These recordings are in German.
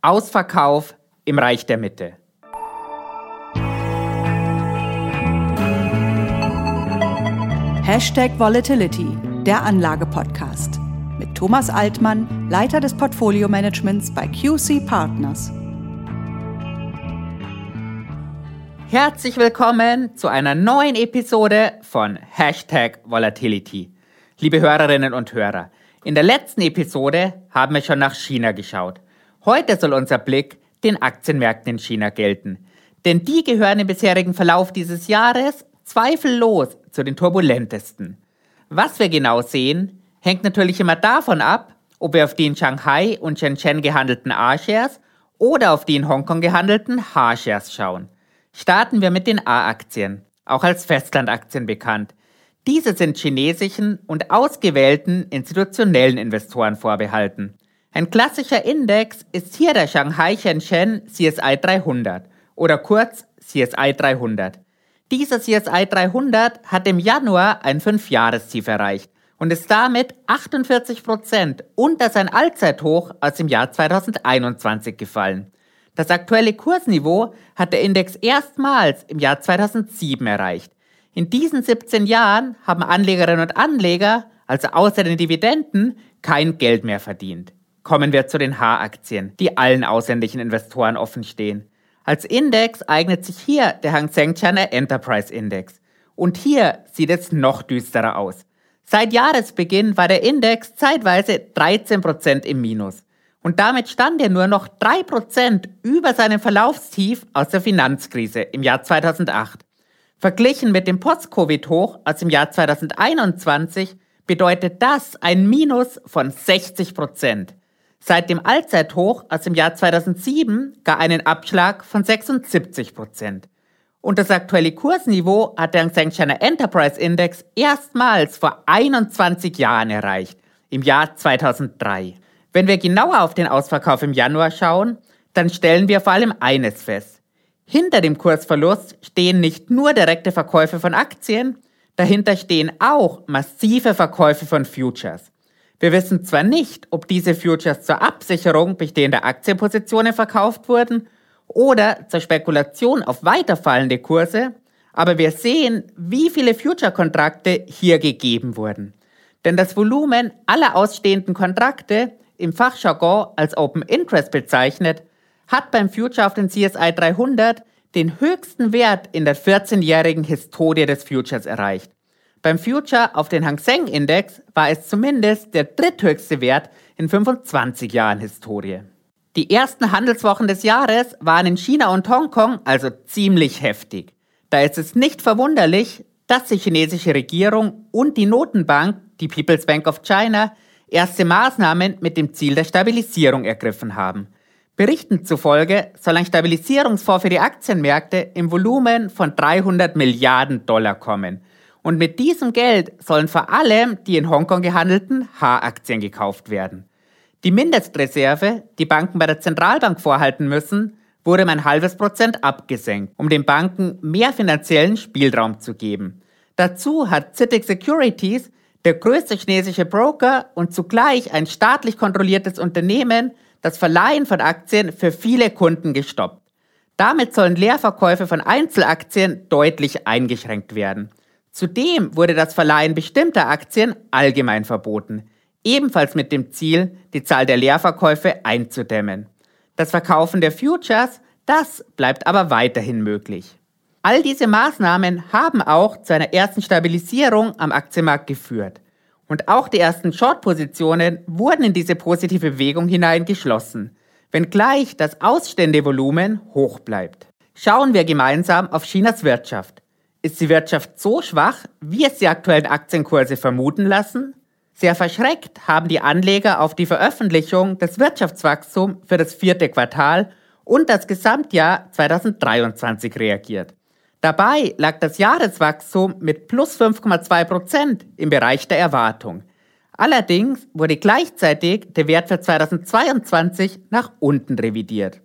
Ausverkauf im Reich der Mitte. Hashtag Volatility, der Anlage-Podcast. Mit Thomas Altmann, Leiter des Portfolio-Managements bei QC Partners. Herzlich willkommen zu einer neuen Episode von Hashtag Volatility. Liebe Hörerinnen und Hörer, in der letzten Episode haben wir schon nach China geschaut. Heute soll unser Blick den Aktienmärkten in China gelten. Denn die gehören im bisherigen Verlauf dieses Jahres zweifellos zu den turbulentesten. Was wir genau sehen, hängt natürlich immer davon ab, ob wir auf die in Shanghai und Shenzhen gehandelten A-Shares oder auf die in Hongkong gehandelten H-Shares schauen. Starten wir mit den A-Aktien, auch als Festlandaktien bekannt. Diese sind chinesischen und ausgewählten institutionellen Investoren vorbehalten. Ein klassischer Index ist hier der Shanghai Shenzhen CSI 300 oder kurz CSI 300. Dieser CSI 300 hat im Januar ein 5-Jahrestief erreicht und ist damit 48 Prozent unter sein Allzeithoch aus dem Jahr 2021 gefallen. Das aktuelle Kursniveau hat der Index erstmals im Jahr 2007 erreicht. In diesen 17 Jahren haben Anlegerinnen und Anleger, also außer den Dividenden, kein Geld mehr verdient. Kommen wir zu den H-Aktien, die allen ausländischen Investoren offenstehen. Als Index eignet sich hier der Hang Seng China Enterprise Index. Und hier sieht es noch düsterer aus. Seit Jahresbeginn war der Index zeitweise 13% im Minus. Und damit stand er nur noch 3% über seinem Verlaufstief aus der Finanzkrise im Jahr 2008. Verglichen mit dem Post-Covid-Hoch aus dem Jahr 2021 bedeutet das ein Minus von 60 Prozent. Seit dem Allzeithoch aus dem Jahr 2007 gar einen Abschlag von 76 Prozent. Und das aktuelle Kursniveau hat der Hang China Enterprise Index erstmals vor 21 Jahren erreicht, im Jahr 2003. Wenn wir genauer auf den Ausverkauf im Januar schauen, dann stellen wir vor allem eines fest. Hinter dem Kursverlust stehen nicht nur direkte Verkäufe von Aktien, dahinter stehen auch massive Verkäufe von Futures. Wir wissen zwar nicht, ob diese Futures zur Absicherung bestehender Aktienpositionen verkauft wurden oder zur Spekulation auf weiterfallende Kurse, aber wir sehen, wie viele Future-Kontrakte hier gegeben wurden. Denn das Volumen aller ausstehenden Kontrakte, im Fachjargon als Open Interest bezeichnet, hat beim Future auf den CSI 300 den höchsten Wert in der 14-jährigen Historie des Futures erreicht. Beim Future auf den Hang Seng Index war es zumindest der dritthöchste Wert in 25 Jahren Historie. Die ersten Handelswochen des Jahres waren in China und Hongkong also ziemlich heftig. Da ist es nicht verwunderlich, dass die chinesische Regierung und die Notenbank, die People's Bank of China, erste Maßnahmen mit dem Ziel der Stabilisierung ergriffen haben. Berichten zufolge soll ein Stabilisierungsfonds für die Aktienmärkte im Volumen von 300 Milliarden Dollar kommen. Und mit diesem Geld sollen vor allem die in Hongkong gehandelten H-Aktien gekauft werden. Die Mindestreserve, die Banken bei der Zentralbank vorhalten müssen, wurde um ein halbes Prozent abgesenkt, um den Banken mehr finanziellen Spielraum zu geben. Dazu hat CITIC Securities, der größte chinesische Broker und zugleich ein staatlich kontrolliertes Unternehmen, das Verleihen von Aktien für viele Kunden gestoppt. Damit sollen Leerverkäufe von Einzelaktien deutlich eingeschränkt werden. Zudem wurde das Verleihen bestimmter Aktien allgemein verboten, ebenfalls mit dem Ziel, die Zahl der Leerverkäufe einzudämmen. Das Verkaufen der Futures, das bleibt aber weiterhin möglich. All diese Maßnahmen haben auch zu einer ersten Stabilisierung am Aktienmarkt geführt. Und auch die ersten Short-Positionen wurden in diese positive Bewegung hinein geschlossen, wenngleich das Ausständevolumen hoch bleibt. Schauen wir gemeinsam auf Chinas Wirtschaft. Ist die Wirtschaft so schwach, wie es die aktuellen Aktienkurse vermuten lassen? Sehr verschreckt haben die Anleger auf die Veröffentlichung des Wirtschaftswachstums für das vierte Quartal und das Gesamtjahr 2023 reagiert. Dabei lag das Jahreswachstum mit plus 5,2 Prozent im Bereich der Erwartung. Allerdings wurde gleichzeitig der Wert für 2022 nach unten revidiert.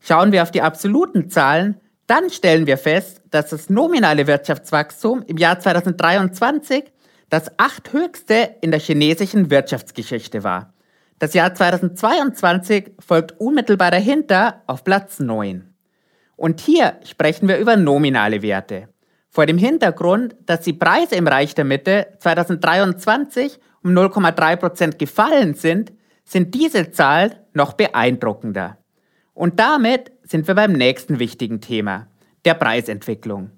Schauen wir auf die absoluten Zahlen, dann stellen wir fest, dass das nominale Wirtschaftswachstum im Jahr 2023 das achthöchste in der chinesischen Wirtschaftsgeschichte war. Das Jahr 2022 folgt unmittelbar dahinter auf Platz 9. Und hier sprechen wir über nominale Werte. Vor dem Hintergrund, dass die Preise im Reich der Mitte 2023 um 0,3% gefallen sind, sind diese Zahlen noch beeindruckender. Und damit sind wir beim nächsten wichtigen Thema, der Preisentwicklung.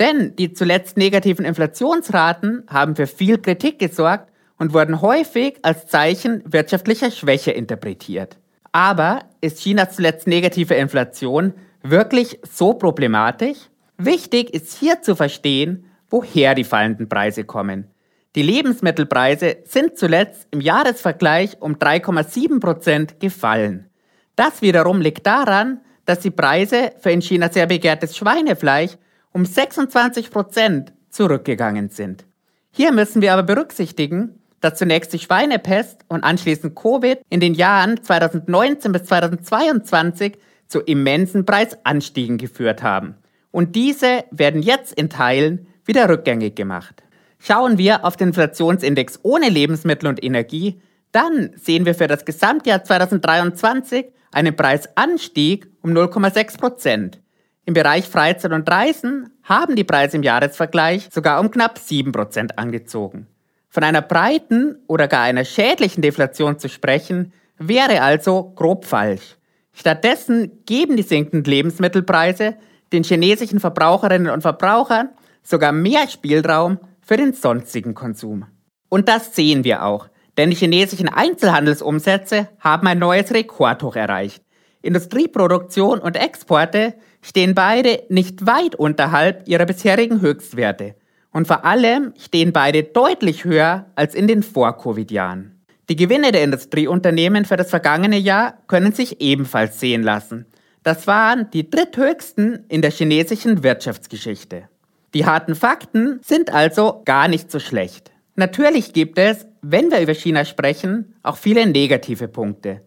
Denn die zuletzt negativen Inflationsraten haben für viel Kritik gesorgt und wurden häufig als Zeichen wirtschaftlicher Schwäche interpretiert. Aber ist Chinas zuletzt negative Inflation wirklich so problematisch? Wichtig ist hier zu verstehen, woher die fallenden Preise kommen. Die Lebensmittelpreise sind zuletzt im Jahresvergleich um 3,7 Prozent gefallen. Das wiederum liegt daran, dass die Preise für in China sehr begehrtes Schweinefleisch um 26 Prozent zurückgegangen sind. Hier müssen wir aber berücksichtigen, dass zunächst die Schweinepest und anschließend Covid in den Jahren 2019 bis 2022 zu immensen Preisanstiegen geführt haben. Und diese werden jetzt in Teilen wieder rückgängig gemacht. Schauen wir auf den Inflationsindex ohne Lebensmittel und Energie, dann sehen wir für das Gesamtjahr 2023 einen Preisanstieg um 0,6 Prozent. Im Bereich Freizeit und Reisen haben die Preise im Jahresvergleich sogar um knapp 7 Prozent angezogen. Von einer breiten oder gar einer schädlichen Deflation zu sprechen, wäre also grob falsch. Stattdessen geben die sinkenden Lebensmittelpreise den chinesischen Verbraucherinnen und Verbrauchern sogar mehr Spielraum für den sonstigen Konsum. Und das sehen wir auch, denn die chinesischen Einzelhandelsumsätze haben ein neues Rekordhoch erreicht. Industrieproduktion und Exporte stehen beide nicht weit unterhalb ihrer bisherigen Höchstwerte. Und vor allem stehen beide deutlich höher als in den Vor-Covid-Jahren. Die Gewinne der Industrieunternehmen für das vergangene Jahr können sich ebenfalls sehen lassen. Das waren die dritthöchsten in der chinesischen Wirtschaftsgeschichte. Die harten Fakten sind also gar nicht so schlecht. Natürlich gibt es, wenn wir über China sprechen, auch viele negative Punkte.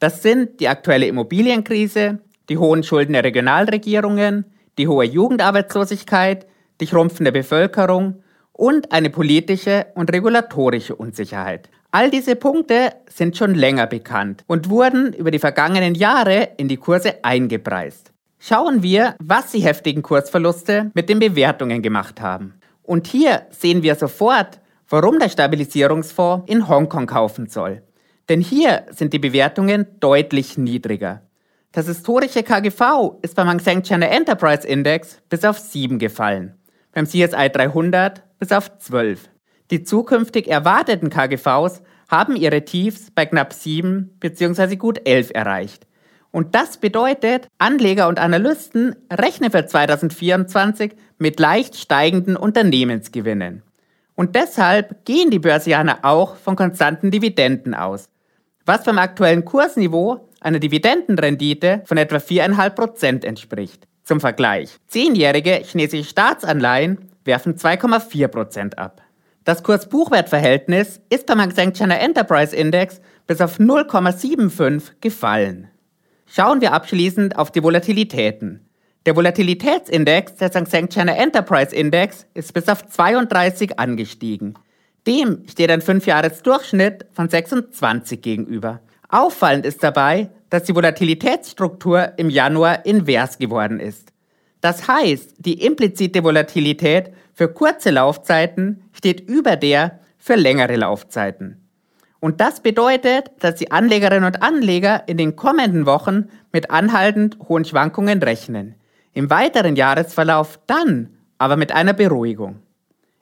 Das sind die aktuelle Immobilienkrise, die hohen Schulden der Regionalregierungen, die hohe Jugendarbeitslosigkeit, die schrumpfende Bevölkerung und eine politische und regulatorische Unsicherheit. All diese Punkte sind schon länger bekannt und wurden über die vergangenen Jahre in die Kurse eingepreist. Schauen wir, was die heftigen Kursverluste mit den Bewertungen gemacht haben. Und hier sehen wir sofort, warum der Stabilisierungsfonds in Hongkong kaufen soll. Denn hier sind die Bewertungen deutlich niedriger. Das historische KGV ist beim Hang Seng China Enterprise Index bis auf 7 gefallen, beim CSI 300 bis auf 12. Die zukünftig erwarteten KGVs haben ihre Tiefs bei knapp 7 bzw. gut 11 erreicht. Und das bedeutet, Anleger und Analysten rechnen für 2024 mit leicht steigenden Unternehmensgewinnen. Und deshalb gehen die Börsianer auch von konstanten Dividenden aus, was beim aktuellen Kursniveau einer Dividendenrendite von etwa 4,5% entspricht. Zum Vergleich, zehnjährige chinesische Staatsanleihen werfen 2,4% ab. Das Kurs-Buchwert-Verhältnis ist beim Hang China Enterprise Index bis auf 0,75 gefallen. Schauen wir abschließend auf die Volatilitäten. Der Volatilitätsindex Hang Seng China Enterprise Index ist bis auf 32 angestiegen. Dem steht ein 5-Jahres-Durchschnitt von 26 gegenüber. Auffallend ist dabei, dass die Volatilitätsstruktur im Januar invers geworden ist. Das heißt, die implizite Volatilität für kurze Laufzeiten steht über der für längere Laufzeiten. Und das bedeutet, dass die Anlegerinnen und Anleger in den kommenden Wochen mit anhaltend hohen Schwankungen rechnen. Im weiteren Jahresverlauf dann aber mit einer Beruhigung.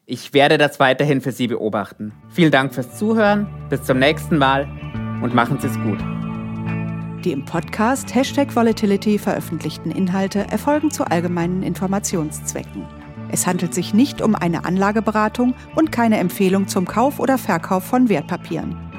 Ich werde das weiterhin für Sie beobachten. Vielen Dank fürs Zuhören, bis zum nächsten Mal und machen Sie es gut. Die im Podcast Hashtag Volatility veröffentlichten Inhalte erfolgen zu allgemeinen Informationszwecken. Es handelt sich nicht um eine Anlageberatung und keine Empfehlung zum Kauf oder Verkauf von Wertpapieren.